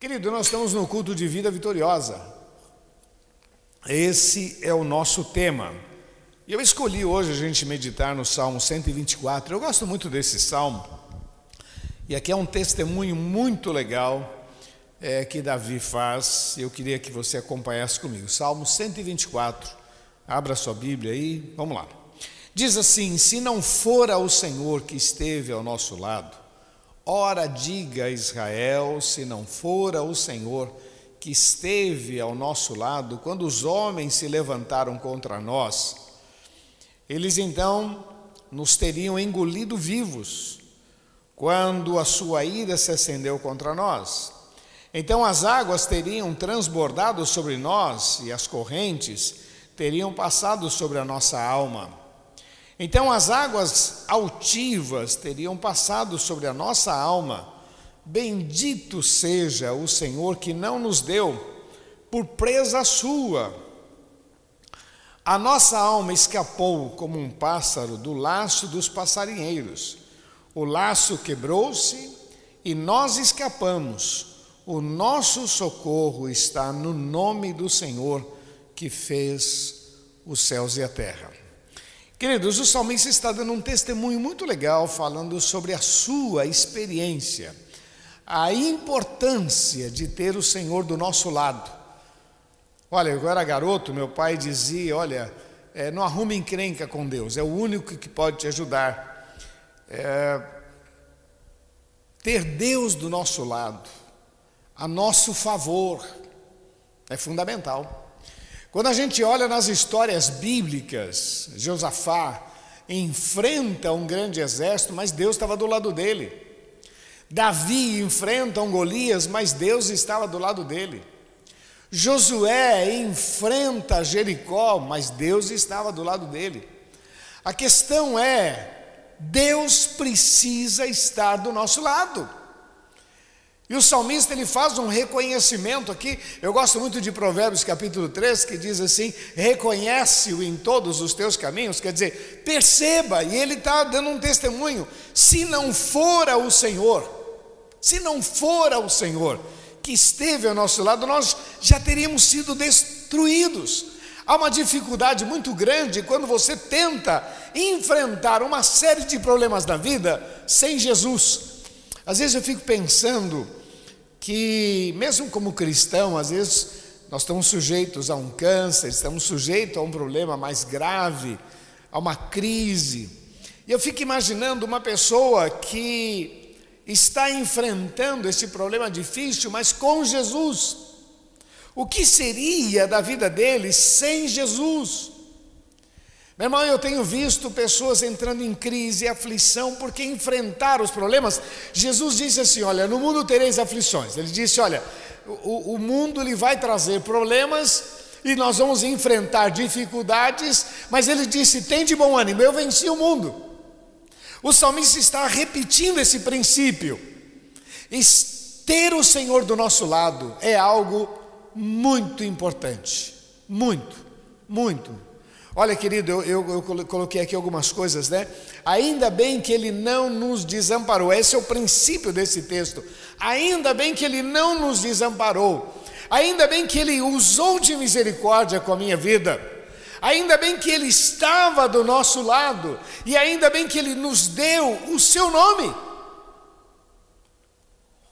Querido, nós estamos no culto de vida vitoriosa. Esse é o nosso tema. E eu escolhi hoje a gente meditar no Salmo 124. Eu gosto muito desse salmo. E aqui é um testemunho muito legal é, que Davi faz. Eu queria que você acompanhasse comigo. Salmo 124. Abra sua Bíblia aí. Vamos lá. Diz assim: Se não fora o Senhor que esteve ao nosso lado, ora diga Israel, se não fora o Senhor que esteve ao nosso lado quando os homens se levantaram contra nós, eles então nos teriam engolido vivos quando a sua ira se acendeu contra nós. Então as águas teriam transbordado sobre nós e as correntes teriam passado sobre a nossa alma. Então as águas altivas teriam passado sobre a nossa alma Bendito seja o Senhor que não nos deu por presa sua. A nossa alma escapou como um pássaro do laço dos passarinheiros. O laço quebrou-se e nós escapamos. O nosso socorro está no nome do Senhor que fez os céus e a terra. Queridos, o salmista está dando um testemunho muito legal falando sobre a sua experiência a importância de ter o Senhor do nosso lado. Olha, eu era garoto, meu pai dizia: Olha, é, não arrume encrenca com Deus, é o único que pode te ajudar. É, ter Deus do nosso lado, a nosso favor, é fundamental. Quando a gente olha nas histórias bíblicas, Josafá enfrenta um grande exército, mas Deus estava do lado dele. Davi enfrenta um Golias, mas Deus estava do lado dele. Josué enfrenta Jericó, mas Deus estava do lado dele. A questão é: Deus precisa estar do nosso lado. E o salmista ele faz um reconhecimento aqui. Eu gosto muito de Provérbios capítulo 3, que diz assim: reconhece-o em todos os teus caminhos, quer dizer, perceba, e ele está dando um testemunho: se não fora o Senhor, se não fora o Senhor que esteve ao nosso lado, nós já teríamos sido destruídos. Há uma dificuldade muito grande quando você tenta enfrentar uma série de problemas na vida sem Jesus. Às vezes eu fico pensando que, mesmo como cristão, às vezes nós estamos sujeitos a um câncer, estamos sujeitos a um problema mais grave, a uma crise. E eu fico imaginando uma pessoa que está enfrentando esse problema difícil, mas com Jesus. O que seria da vida dele sem Jesus? Meu irmão, eu tenho visto pessoas entrando em crise e aflição porque enfrentaram os problemas. Jesus disse assim: Olha, no mundo tereis aflições. Ele disse: Olha, o, o mundo ele vai trazer problemas e nós vamos enfrentar dificuldades, mas ele disse: Tem de bom ânimo, eu venci o mundo. O salmista está repetindo esse princípio. Ter o Senhor do nosso lado é algo muito importante. Muito, muito. Olha, querido, eu, eu, eu, coloquei aqui algumas coisas, né? Ainda bem que Ele não nos desamparou. Esse é o princípio desse texto. Ainda bem que Ele não nos desamparou. Ainda bem que Ele usou de misericórdia com a minha vida. Ainda bem que Ele estava do nosso lado, e ainda bem que Ele nos deu o seu nome.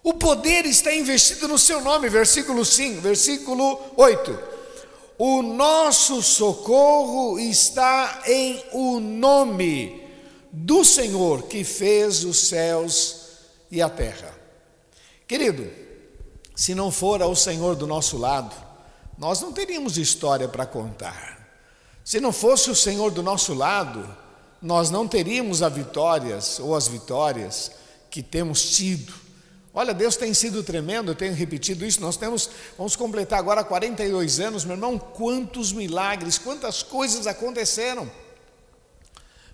O poder está investido no seu nome, versículo 5, versículo 8. O nosso socorro está em o nome do Senhor que fez os céus e a terra. Querido, se não for o Senhor do nosso lado, nós não teríamos história para contar. Se não fosse o Senhor do nosso lado, nós não teríamos as vitórias ou as vitórias que temos tido. Olha, Deus tem sido tremendo, eu tenho repetido isso. Nós temos, vamos completar agora 42 anos, meu irmão. Quantos milagres, quantas coisas aconteceram.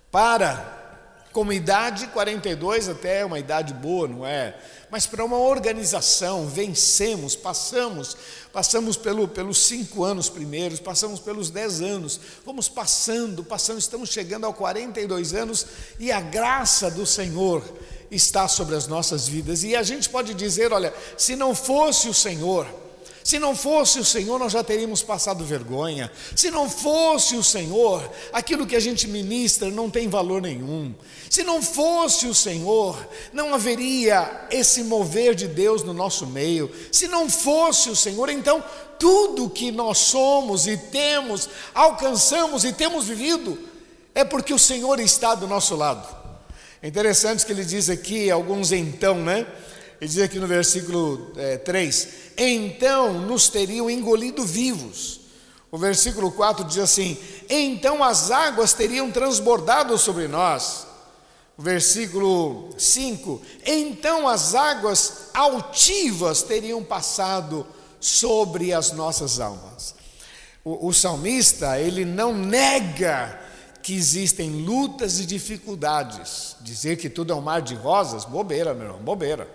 Para como idade 42 até é uma idade boa, não é? Mas para uma organização, vencemos, passamos, passamos pelo, pelos cinco anos primeiros, passamos pelos dez anos, vamos passando, passando, estamos chegando aos 42 anos e a graça do Senhor, está sobre as nossas vidas. E a gente pode dizer: olha, se não fosse o Senhor, se não fosse o Senhor, nós já teríamos passado vergonha. Se não fosse o Senhor, aquilo que a gente ministra não tem valor nenhum. Se não fosse o Senhor, não haveria esse mover de Deus no nosso meio. Se não fosse o Senhor, então tudo que nós somos e temos, alcançamos e temos vivido, é porque o Senhor está do nosso lado. É interessante que ele diz aqui, alguns então, né? Ele diz aqui no versículo é, 3: Então nos teriam engolido vivos. O versículo 4 diz assim: Então as águas teriam transbordado sobre nós. O versículo 5: Então as águas altivas teriam passado sobre as nossas almas. O, o salmista, ele não nega que existem lutas e dificuldades. Dizer que tudo é um mar de rosas, bobeira, meu irmão, bobeira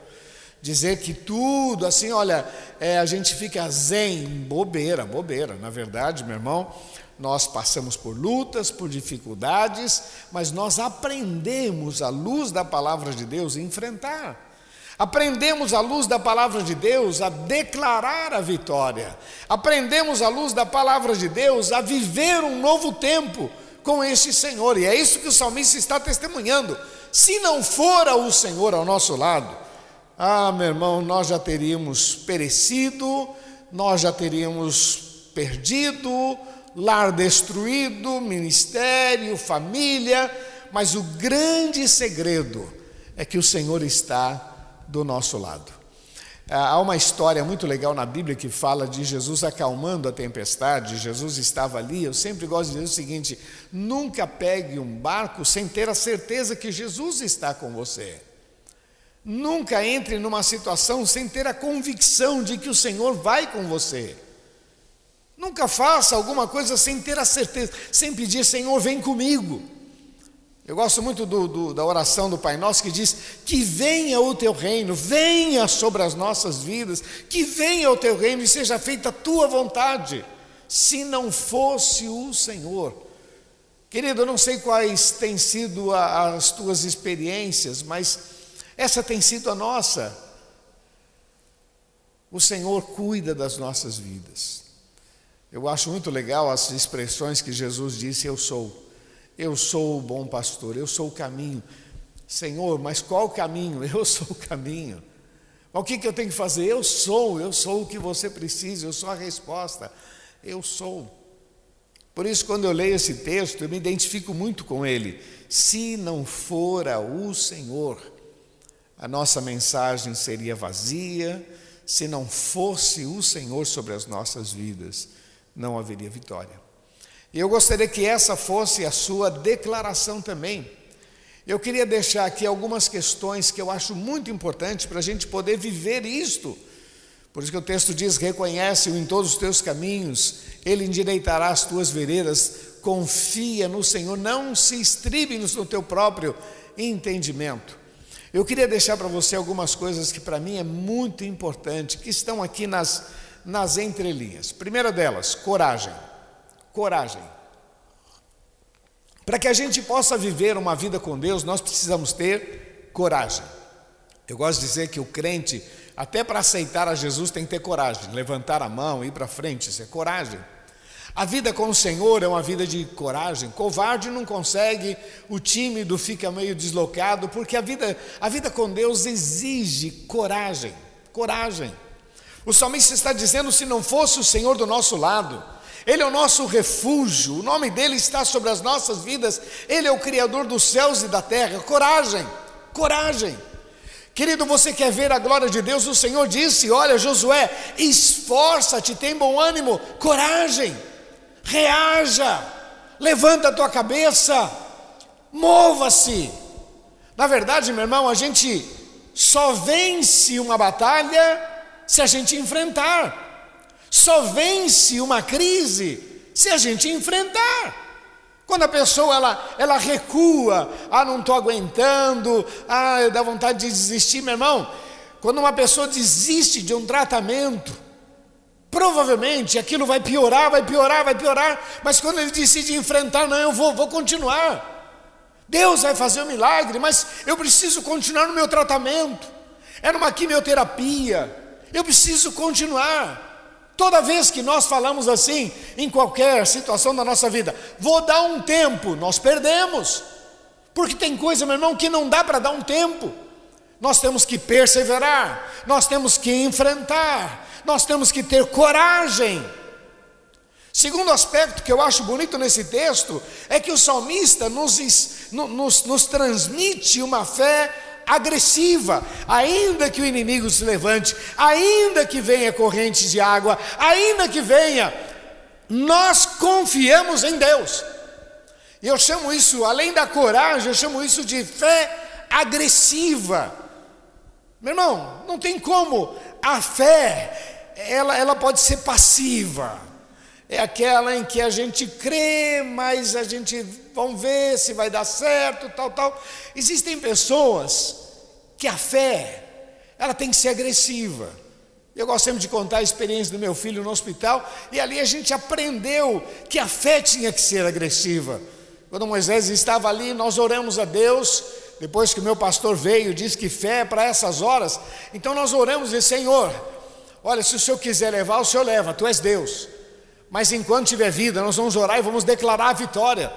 dizer que tudo, assim, olha, é, a gente fica zen, bobeira, bobeira. Na verdade, meu irmão, nós passamos por lutas, por dificuldades, mas nós aprendemos à luz da palavra de Deus a enfrentar. Aprendemos à luz da palavra de Deus a declarar a vitória. Aprendemos à luz da palavra de Deus a viver um novo tempo com este Senhor. E é isso que o salmista está testemunhando. Se não fora o Senhor ao nosso lado, ah, meu irmão, nós já teríamos perecido, nós já teríamos perdido, lar destruído, ministério, família, mas o grande segredo é que o Senhor está do nosso lado. Ah, há uma história muito legal na Bíblia que fala de Jesus acalmando a tempestade. Jesus estava ali. Eu sempre gosto de dizer o seguinte: nunca pegue um barco sem ter a certeza que Jesus está com você. Nunca entre numa situação sem ter a convicção de que o Senhor vai com você. Nunca faça alguma coisa sem ter a certeza, sem pedir, Senhor, vem comigo. Eu gosto muito do, do, da oração do Pai Nosso que diz: Que venha o teu reino, venha sobre as nossas vidas, que venha o teu reino e seja feita a tua vontade. Se não fosse o Senhor, querido, eu não sei quais têm sido a, as tuas experiências, mas essa tem sido a nossa. O Senhor cuida das nossas vidas. Eu acho muito legal as expressões que Jesus disse: Eu sou. Eu sou o bom pastor, eu sou o caminho. Senhor, mas qual o caminho? Eu sou o caminho. O que, que eu tenho que fazer? Eu sou, eu sou o que você precisa, eu sou a resposta. Eu sou. Por isso, quando eu leio esse texto, eu me identifico muito com ele. Se não fora o Senhor, a nossa mensagem seria vazia, se não fosse o Senhor sobre as nossas vidas, não haveria vitória. E eu gostaria que essa fosse a sua declaração também. Eu queria deixar aqui algumas questões que eu acho muito importantes para a gente poder viver isto. Por isso que o texto diz: reconhece-o em todos os teus caminhos, ele endireitará as tuas veredas, confia no Senhor, não se estribe no teu próprio entendimento. Eu queria deixar para você algumas coisas que para mim é muito importante, que estão aqui nas, nas entrelinhas. Primeira delas, coragem. Coragem. Para que a gente possa viver uma vida com Deus, nós precisamos ter coragem. Eu gosto de dizer que o crente, até para aceitar a Jesus, tem que ter coragem, levantar a mão, ir para frente, isso é coragem. A vida com o Senhor é uma vida de coragem. Covarde não consegue, o tímido fica meio deslocado, porque a vida, a vida com Deus exige coragem. Coragem. O salmista está dizendo: se não fosse o Senhor do nosso lado, Ele é o nosso refúgio, o nome dele está sobre as nossas vidas, Ele é o Criador dos céus e da terra. Coragem, coragem. Querido, você quer ver a glória de Deus? O Senhor disse: Olha, Josué, esforça-te, tem bom ânimo, coragem reaja, levanta a tua cabeça, mova-se. Na verdade, meu irmão, a gente só vence uma batalha se a gente enfrentar. Só vence uma crise se a gente enfrentar. Quando a pessoa ela, ela recua, ah, não estou aguentando, ah, dá vontade de desistir, meu irmão. Quando uma pessoa desiste de um tratamento, Provavelmente aquilo vai piorar, vai piorar, vai piorar, mas quando ele decide enfrentar, não, eu vou, vou continuar. Deus vai fazer um milagre, mas eu preciso continuar no meu tratamento. É numa quimioterapia. Eu preciso continuar. Toda vez que nós falamos assim, em qualquer situação da nossa vida, vou dar um tempo, nós perdemos. Porque tem coisa, meu irmão, que não dá para dar um tempo. Nós temos que perseverar, nós temos que enfrentar, nós temos que ter coragem. Segundo aspecto que eu acho bonito nesse texto é que o salmista nos, nos, nos transmite uma fé agressiva, ainda que o inimigo se levante, ainda que venha correntes de água, ainda que venha, nós confiamos em Deus. E eu chamo isso, além da coragem, eu chamo isso de fé agressiva. Meu irmão, não tem como a fé, ela, ela pode ser passiva. É aquela em que a gente crê, mas a gente vamos ver se vai dar certo, tal, tal. Existem pessoas que a fé, ela tem que ser agressiva. Eu gosto sempre de contar a experiência do meu filho no hospital, e ali a gente aprendeu que a fé tinha que ser agressiva. Quando Moisés estava ali, nós oramos a Deus, depois que o meu pastor veio, disse que fé é para essas horas, então nós oramos e Senhor, olha, se o Senhor quiser levar, o Senhor leva, tu és Deus. Mas enquanto tiver vida, nós vamos orar e vamos declarar a vitória.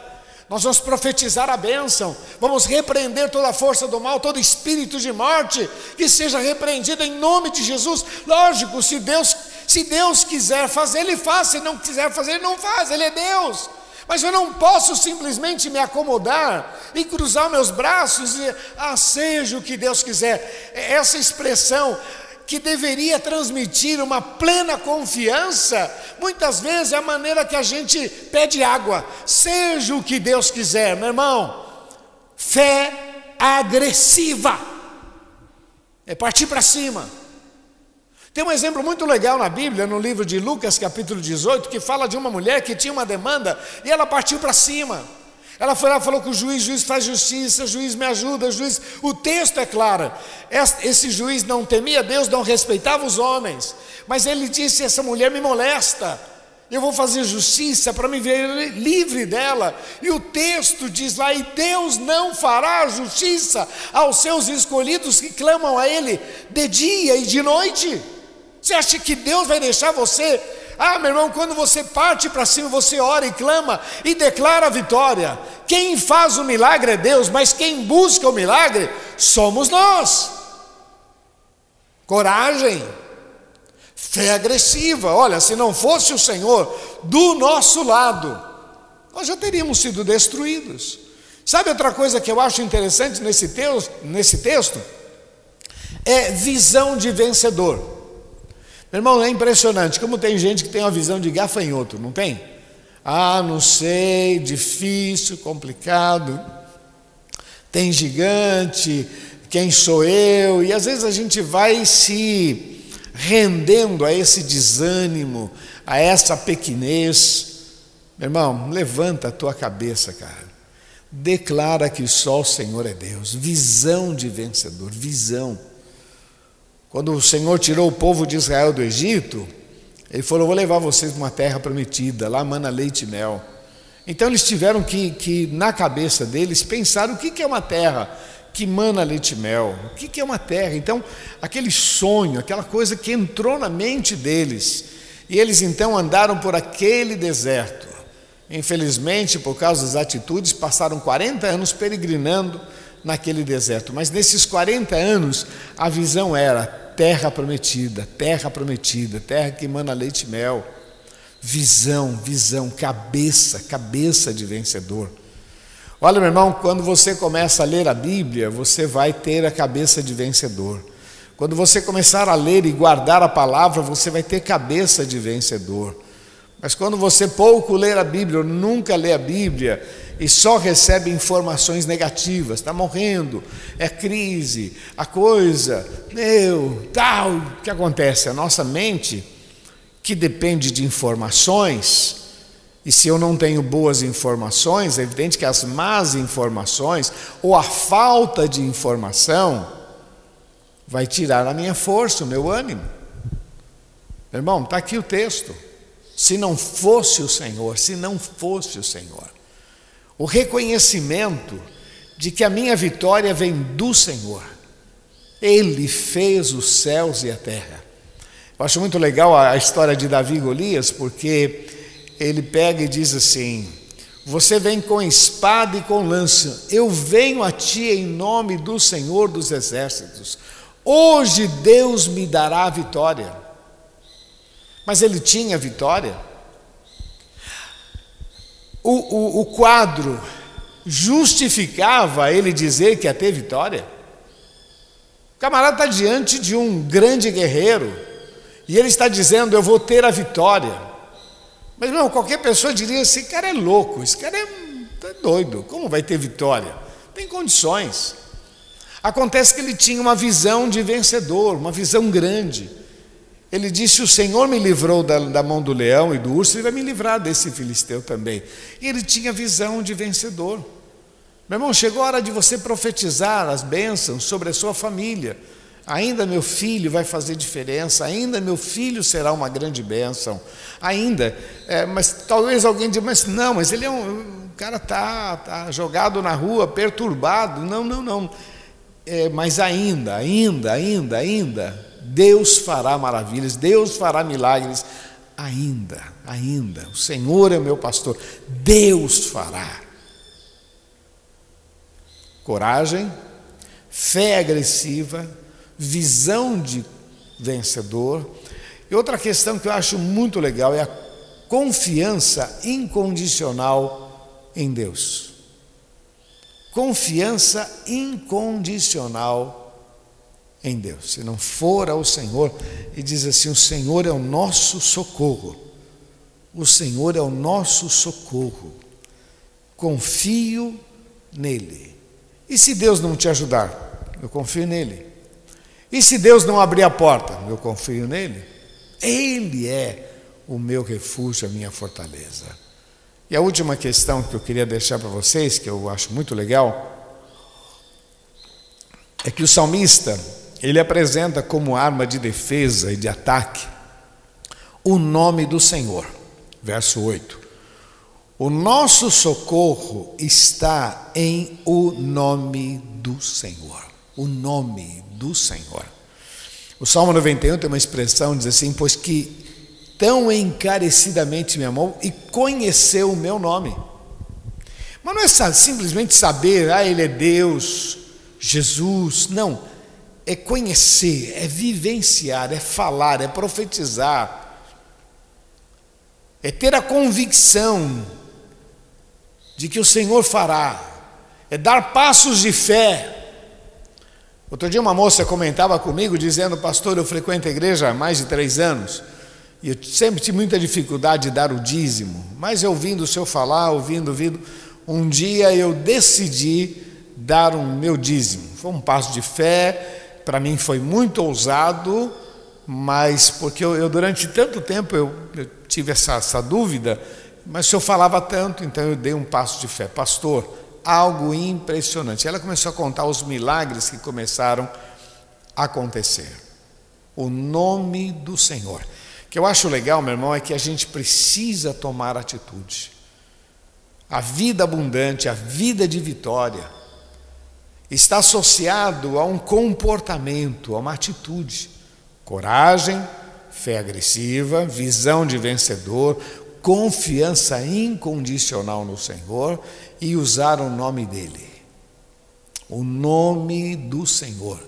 Nós vamos profetizar a bênção, vamos repreender toda a força do mal, todo espírito de morte, que seja repreendido em nome de Jesus. Lógico, se Deus, se Deus quiser fazer, Ele faz, se não quiser fazer, Ele não faz, Ele é Deus. Mas eu não posso simplesmente me acomodar e cruzar meus braços e, ah, seja o que Deus quiser. Essa expressão, que deveria transmitir uma plena confiança, muitas vezes é a maneira que a gente pede água, seja o que Deus quiser, meu irmão. Fé agressiva, é partir para cima. Tem um exemplo muito legal na Bíblia, no livro de Lucas, capítulo 18, que fala de uma mulher que tinha uma demanda e ela partiu para cima. Ela foi lá falou com o juiz, juiz faz justiça, juiz me ajuda, juiz. O texto é claro. Esse juiz não temia Deus, não respeitava os homens. Mas ele disse: essa mulher me molesta. Eu vou fazer justiça para me ver livre dela. E o texto diz lá: e Deus não fará justiça aos seus escolhidos que clamam a Ele de dia e de noite. Você acha que Deus vai deixar você ah, meu irmão, quando você parte para cima, você ora e clama e declara a vitória. Quem faz o milagre é Deus, mas quem busca o milagre somos nós. Coragem, fé agressiva. Olha, se não fosse o Senhor do nosso lado, nós já teríamos sido destruídos. Sabe outra coisa que eu acho interessante nesse texto? Nesse texto? É visão de vencedor. Meu irmão, é impressionante como tem gente que tem uma visão de gafanhoto, não tem? Ah, não sei, difícil, complicado, tem gigante, quem sou eu? E às vezes a gente vai se rendendo a esse desânimo, a essa pequenez. Meu irmão, levanta a tua cabeça, cara. Declara que só o Senhor é Deus. Visão de vencedor, visão. Quando o Senhor tirou o povo de Israel do Egito, ele falou: Vou levar vocês para uma terra prometida, lá mana leite e mel. Então eles tiveram que, que na cabeça deles, pensar o que, que é uma terra que mana leite e mel, o que, que é uma terra. Então, aquele sonho, aquela coisa que entrou na mente deles, e eles então andaram por aquele deserto. Infelizmente, por causa das atitudes, passaram 40 anos peregrinando naquele deserto, mas nesses 40 anos a visão era terra prometida, terra prometida, terra que emana leite e mel. Visão, visão, cabeça, cabeça de vencedor. Olha, meu irmão, quando você começa a ler a Bíblia, você vai ter a cabeça de vencedor. Quando você começar a ler e guardar a palavra, você vai ter cabeça de vencedor. Mas quando você pouco ler a Bíblia, ou nunca lê a Bíblia, e só recebe informações negativas, está morrendo, é crise, a coisa, meu, tal. O que acontece? A nossa mente, que depende de informações, e se eu não tenho boas informações, é evidente que as más informações, ou a falta de informação, vai tirar a minha força, o meu ânimo. Irmão, está aqui o texto. Se não fosse o Senhor, se não fosse o Senhor, o reconhecimento de que a minha vitória vem do Senhor. Ele fez os céus e a terra. Eu acho muito legal a história de Davi e Golias, porque ele pega e diz assim: Você vem com espada e com lança, eu venho a ti em nome do Senhor dos exércitos. Hoje Deus me dará a vitória. Mas ele tinha vitória. O, o, o quadro justificava ele dizer que ia ter vitória. O camarada está diante de um grande guerreiro e ele está dizendo: Eu vou ter a vitória. Mas, não, qualquer pessoa diria: Esse cara é louco, esse cara é, é doido, como vai ter vitória? Tem condições. Acontece que ele tinha uma visão de vencedor, uma visão grande. Ele disse: O Senhor me livrou da, da, mão do leão e do urso, ele vai me livrar desse filisteu também. E ele tinha visão de vencedor. Meu irmão, chegou a hora de você profetizar as bênçãos sobre a sua família. Ainda meu filho vai fazer diferença, ainda meu filho será uma grande bênção, ainda. É, mas talvez alguém diga, mas não, mas ele é um. O cara está tá jogado na rua, perturbado. Não, não, não. É, mas ainda, ainda, ainda, ainda, Deus fará maravilhas, Deus fará milagres. Ainda, ainda. O Senhor é meu pastor, Deus fará. Coragem, fé agressiva, visão de vencedor. E outra questão que eu acho muito legal é a confiança incondicional em Deus. Confiança incondicional em Deus. Se não for ao Senhor, e diz assim: o Senhor é o nosso socorro. O Senhor é o nosso socorro. Confio nele. E se Deus não te ajudar? Eu confio nele. E se Deus não abrir a porta? Eu confio nele. Ele é o meu refúgio, a minha fortaleza. E a última questão que eu queria deixar para vocês, que eu acho muito legal, é que o salmista, ele apresenta como arma de defesa e de ataque o nome do Senhor. Verso 8. O nosso socorro está em o nome do Senhor. O nome do Senhor. O Salmo 91 tem uma expressão, diz assim: Pois que tão encarecidamente me amou e conheceu o meu nome. Mas não é simplesmente saber, ah, Ele é Deus, Jesus. Não. É conhecer, é vivenciar, é falar, é profetizar, é ter a convicção de que o Senhor fará, é dar passos de fé Outro dia uma moça comentava comigo dizendo, pastor, eu frequento a igreja há mais de três anos e eu sempre tive muita dificuldade de dar o dízimo, mas ouvindo o senhor falar, ouvindo, ouvindo, um dia eu decidi dar o meu dízimo. Foi um passo de fé, para mim foi muito ousado, mas porque eu, eu durante tanto tempo eu, eu tive essa, essa dúvida, mas o senhor falava tanto, então eu dei um passo de fé. Pastor, algo impressionante. Ela começou a contar os milagres que começaram a acontecer. O nome do Senhor. O que eu acho legal, meu irmão, é que a gente precisa tomar atitude. A vida abundante, a vida de vitória, está associado a um comportamento, a uma atitude. Coragem, fé agressiva, visão de vencedor, confiança incondicional no Senhor e usar o nome dele. O nome do Senhor.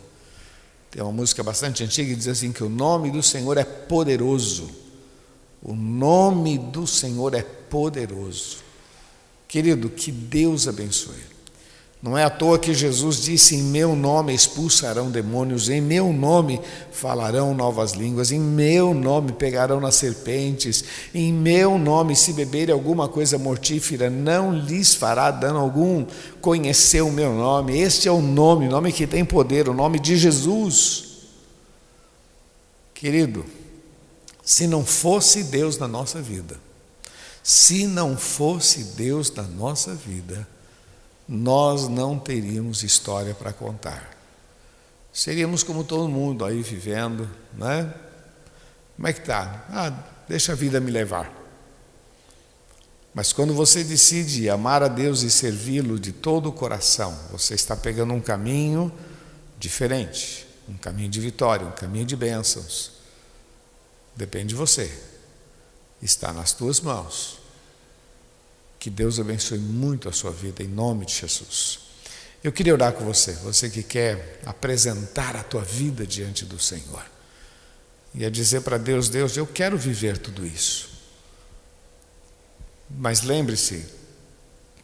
Tem uma música bastante antiga que diz assim: que o nome do Senhor é poderoso. O nome do Senhor é poderoso. Querido, que Deus abençoe. Não é à toa que Jesus disse: Em meu nome expulsarão demônios, em meu nome falarão novas línguas, em meu nome pegarão nas serpentes, em meu nome, se beberem alguma coisa mortífera, não lhes fará dano algum. Conhecer o meu nome, este é o nome, o nome que tem poder, o nome de Jesus. Querido, se não fosse Deus na nossa vida, se não fosse Deus na nossa vida, nós não teríamos história para contar. Seríamos como todo mundo aí vivendo, né? Como é que tá? Ah, deixa a vida me levar. Mas quando você decide amar a Deus e servi-lo de todo o coração, você está pegando um caminho diferente, um caminho de vitória, um caminho de bênçãos. Depende de você. Está nas tuas mãos. Que Deus abençoe muito a sua vida em nome de Jesus. Eu queria orar com você, você que quer apresentar a tua vida diante do Senhor. E a dizer para Deus, Deus, eu quero viver tudo isso. Mas lembre-se,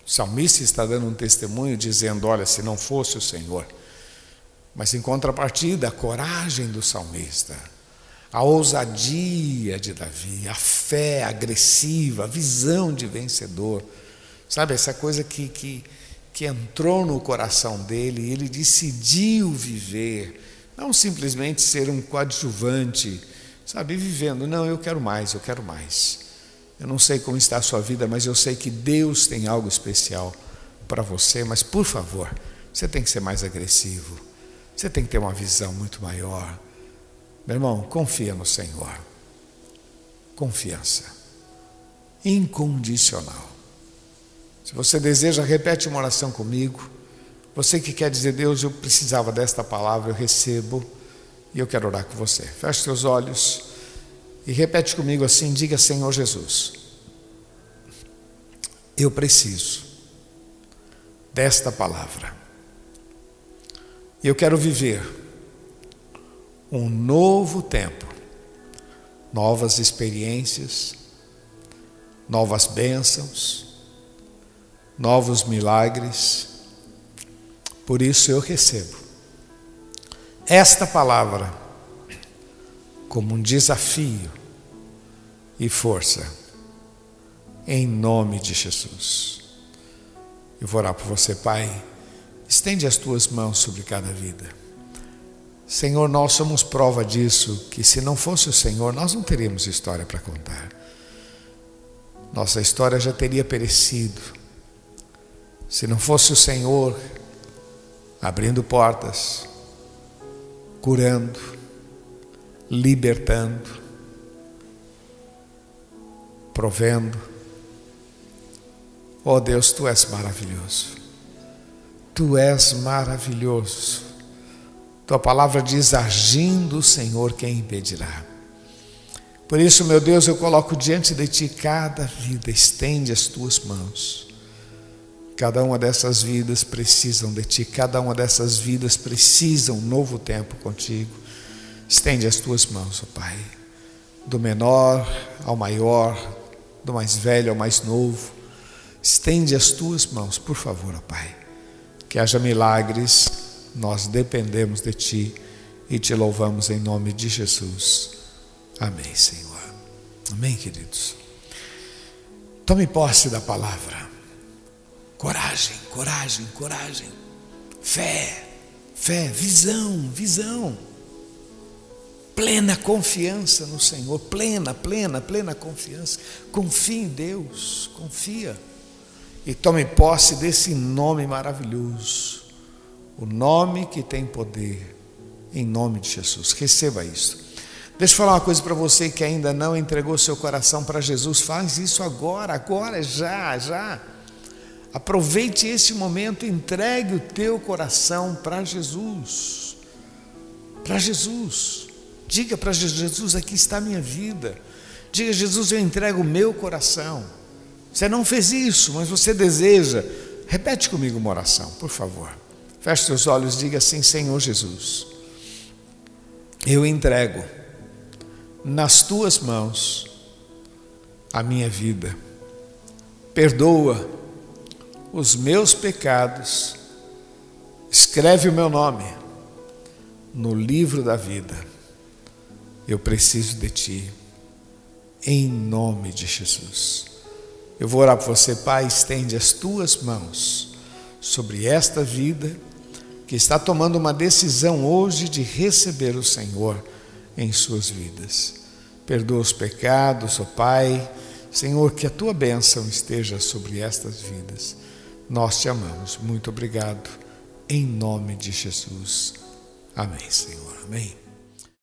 o salmista está dando um testemunho dizendo: Olha, se não fosse o Senhor. Mas em contrapartida, a coragem do salmista, a ousadia de Davi, a fé agressiva, a visão de vencedor, sabe, essa coisa que, que, que entrou no coração dele e ele decidiu viver, não simplesmente ser um coadjuvante, sabe, vivendo, não, eu quero mais, eu quero mais. Eu não sei como está a sua vida, mas eu sei que Deus tem algo especial para você, mas por favor, você tem que ser mais agressivo, você tem que ter uma visão muito maior. Meu irmão, confia no Senhor. Confiança incondicional. Se você deseja, repete uma oração comigo. Você que quer dizer, Deus, eu precisava desta palavra, eu recebo e eu quero orar com você. Feche seus olhos e repete comigo assim: diga, Senhor Jesus, eu preciso desta palavra. Eu quero viver um novo tempo, novas experiências, novas bênçãos, novos milagres. Por isso eu recebo esta palavra como um desafio e força, em nome de Jesus. Eu vou orar por você, Pai. Estende as tuas mãos sobre cada vida. Senhor, nós somos prova disso, que se não fosse o Senhor, nós não teríamos história para contar. Nossa história já teria perecido. Se não fosse o Senhor abrindo portas, curando, libertando, provendo. Oh Deus, tu és maravilhoso. Tu és maravilhoso. Tua palavra diz: agindo o Senhor, quem impedirá? Por isso, meu Deus, eu coloco diante de ti cada vida, estende as tuas mãos. Cada uma dessas vidas precisam de ti, cada uma dessas vidas precisa um novo tempo contigo. Estende as tuas mãos, ó Pai, do menor ao maior, do mais velho ao mais novo. Estende as tuas mãos, por favor, ó Pai. Que haja milagres, nós dependemos de Ti e te louvamos em nome de Jesus. Amém, Senhor. Amém, queridos. Tome posse da palavra. Coragem, coragem, coragem. Fé, fé, visão, visão plena confiança no Senhor, plena, plena, plena confiança. Confie em Deus, confia. E tome posse desse nome maravilhoso, o nome que tem poder, em nome de Jesus. Receba isso. Deixa eu falar uma coisa para você que ainda não entregou seu coração para Jesus, faz isso agora, agora, já, já. Aproveite esse momento, entregue o teu coração para Jesus. Para Jesus. Diga para Jesus: aqui está a minha vida. Diga, Jesus, eu entrego o meu coração. Você não fez isso, mas você deseja. Repete comigo uma oração, por favor. Feche seus olhos, diga assim: Senhor Jesus, eu entrego nas tuas mãos a minha vida. Perdoa os meus pecados. Escreve o meu nome no livro da vida eu preciso de Ti, em nome de Jesus. Eu vou orar por você, Pai, estende as tuas mãos sobre esta vida que está tomando uma decisão hoje de receber o Senhor em suas vidas. Perdoa os pecados, ó Pai. Senhor, que a tua bênção esteja sobre estas vidas. Nós te amamos. Muito obrigado. Em nome de Jesus. Amém, Senhor. Amém.